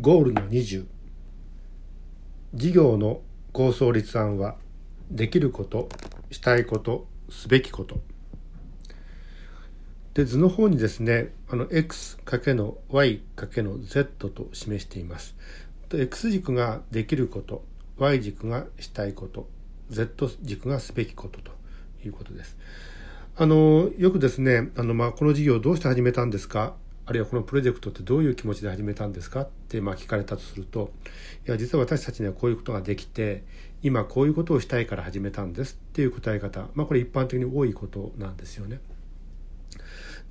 ゴールの20事業の構想立案はできることしたいことすべきこと。で図の方にですねあの x かけの y かけの z と示しています。x 軸ができること y 軸がしたいこと z 軸がすべきことということです。あのよくですねあの、まあ、この事業をどうして始めたんですかあるいはこのプロジェクトってどういう気持ちで始めたんですかってまあ聞かれたとするといや実は私たちにはこういうことができて今こういうことをしたいから始めたんですっていう答え方まあこれ一般的に多いことなんですよね。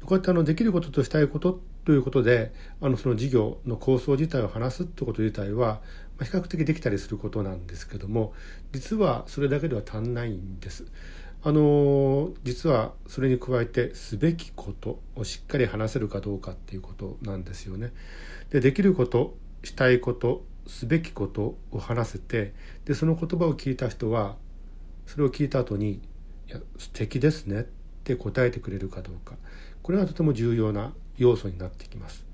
こうやってあのできることとしたいことということであのその事業の構想自体を話すってこと自体は比較的できたりすることなんですけども実はそれだけでは足んないんです。あの実はそれに加えてすべきことをしっかり話せるかどうかっていうことなんですよね。でできることしたいことすべきことを話せてでその言葉を聞いた人はそれを聞いた後に「いや素敵ですね」って答えてくれるかどうかこれがとても重要な要素になってきます。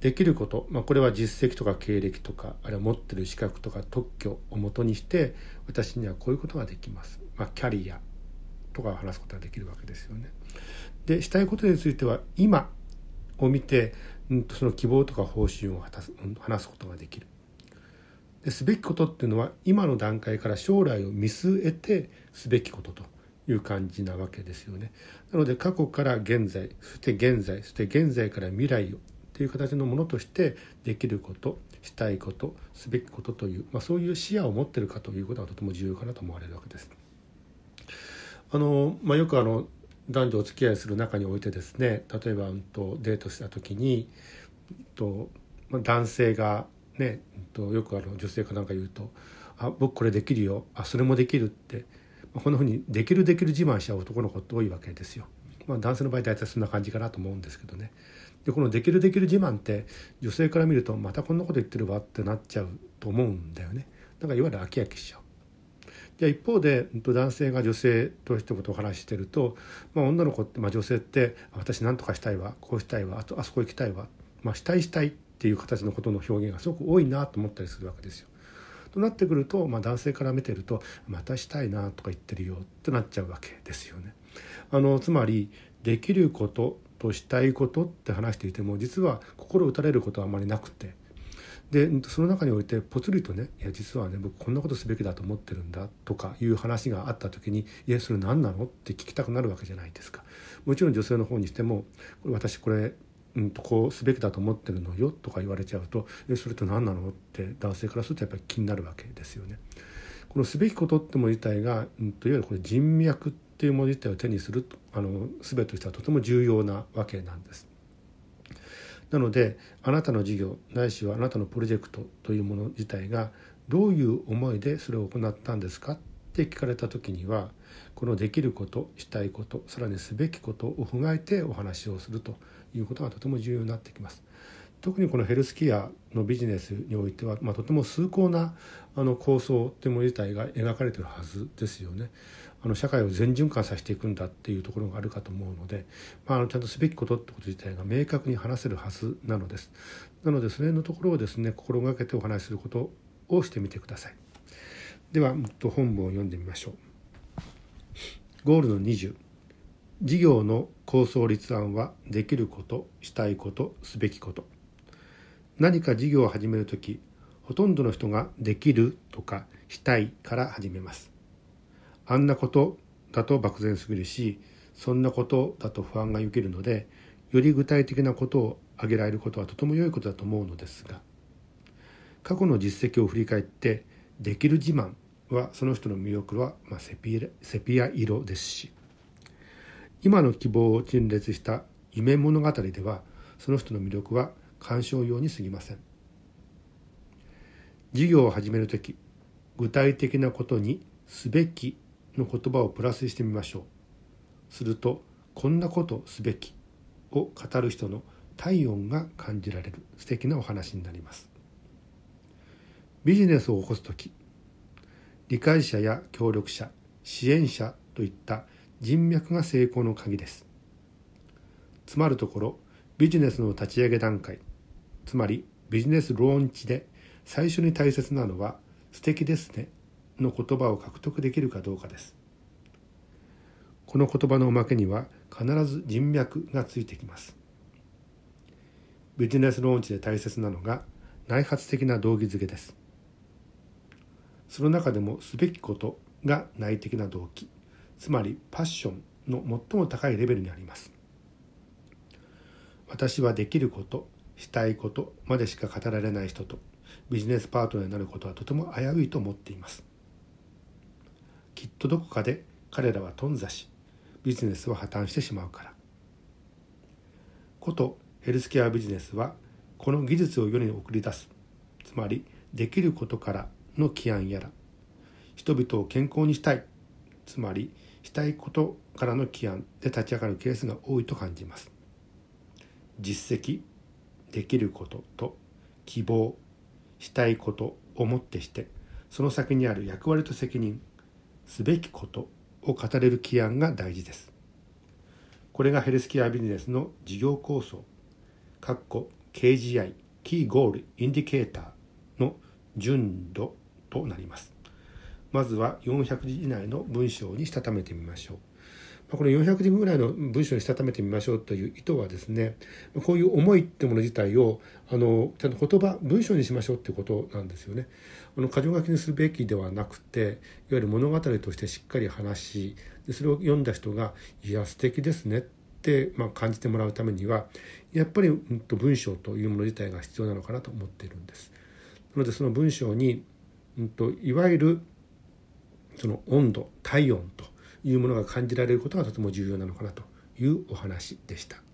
できること、まあ、これは実績とか経歴とかあるいは持ってる資格とか特許をもとにして私にはこういうことができます。まあ、キャリアとか話すことができるわけですよね。でしたいことについては今を見て、うん、その希望とか方針を果たす、話すことができる。ですべきことっていうのは今の段階から将来を見据えてすべきことという感じなわけですよね。なので過去から現在そして現在そして現在から未来をという形のものとしてできることしたいことすべきことという、まあ、そういう視野を持ってるかということがとても重要かなと思われるわけです。あのまあ、よくあの男女お付き合いする中においてですね例えば、うんと、デートした時に、うんとまあ、男性がね、うんと、よくあの女性かなんか言うと「あ僕これできるよあそれもできる」って、まあ、こんなふうにできるできる自慢しちゃう男の子って多いわけですよ。まあ、男性の場合大体そんな感じかなと思うんですけどね。でこの「できるできる自慢」って女性から見るとまたこんなこと言ってるわってなっちゃうと思うんだよね。だからいわゆる飽き飽きしちゃう。じゃ一方で男性が女性と一言お話ししてると、まあ、女の子って、まあ、女性って「私何とかしたいわこうしたいわあとあそこ行きたいわ」まあ、したいしたいっていう形のことの表現がすごく多いなと思ったりするわけですよ。となってくると、まあ、男性から見てると「またしたいな」とか言ってるよってなっちゃうわけですよね。あのつまりできることとしたいことって話していても実は心打たれることはあまりなくてでその中においてぽつりとね「いや実はね僕こんなことすべきだと思ってるんだ」とかいう話があった時に「いやそれ何なの?」って聞きたくなるわけじゃないですか。もちろん女性の方にしても「これ私これうんとこうすべきだと思ってるのよ」とか言われちゃうと「えそれって何なの?」って男性からするとやっぱり気になるわけですよね。このすべきことってもの自体が、うん、といわゆるこれ人脈っていうもの自体を手にするあの全てとしてはとても重要なわけなんです。なのであなたの事業ないしはあなたのプロジェクトというもの自体がどういう思いでそれを行ったんですか？って聞かれた時にはこのできることしたいことさらにすべきことを踏まえてお話をするということがとても重要になってきます。特にこのヘルスケアのビジネスにおいては、まあ、とても崇高なあの構想というもの自体が描かれているはずですよね。あの社会を全循環させていくんだっていうところがあるかと思うので、まあ、あのちゃんとすべきことってこと自体が明確に話せるはずなのです。なのでそれのところをですね心がけてお話しすることをしてみてください。では本文を読んでみましょう。ゴールの20事業の構想立案はできることしたいことすべきこと何か事業を始める時ほとんどの人ができるとかしたいから始めますあんなことだと漠然すぎるしそんなことだと不安がよけるのでより具体的なことを挙げられることはとても良いことだと思うのですが過去の実績を振り返ってできる自慢はその人の魅力は、まあ、セピセピア色ですし今の希望を陳列した夢物語ではその人の魅力は鑑賞用にすぎません。事業を始める時具体的なことにすべきの言葉をプラスしてみましょう。するとこんなことすべきを語る人の体温が感じられる。素敵なお話になります。ビジネスを起こす時理解者や協力者支援者といった人脈が成功の鍵です。つまるところビジネスの立ち上げ段階つまりビジネスローンチで最初に大切なのは「素敵ですね」の言葉を獲得できるかどうかです。この言葉のおまけには必ず人脈がついてきます。ビジネスローンチで大切なのが内発的な動機づけです。その中でもすべきことが内的な動機つまりパッションの最も高いレベルにあります。私はできることしたいことまでしか語られない人とビジネスパートナーになることはとても危ういと思っています。とどこかで彼らは頓挫しビジネスは破綻してしまうから。ことヘルスケアビジネスはこの技術を世に送り出す。つまりできることからの起案やら。人々を健康にしたい。つまりしたいことからの起案で立ち上がるケースが多いと感じます。実績できることと希望したいことをもってしてその先にある役割と責任すべきことを語れる起案が大事です。これがヘルスケアビジネスの事業構想。KGI キーゴールインディケーターの純度となります。まずは400字以内の文章にしたためてみましょう。この400字ぐらいの文章にしたためてみましょうという意図はですねこういう思いってもの自体をあのちゃんと言葉文章にしましょうってことなんですよね。あの箇条書きにするべきではなくていわゆる物語としてしっかり話しでそれを読んだ人が「いや素敵ですね」って、まあ、感じてもらうためにはやっぱり、うん、と文章というもの自体が必要なのかなと思っているんです。なのでその文章に、うん、といわゆるその温度体温というものが感じられることがとても重要なのかなというお話でした。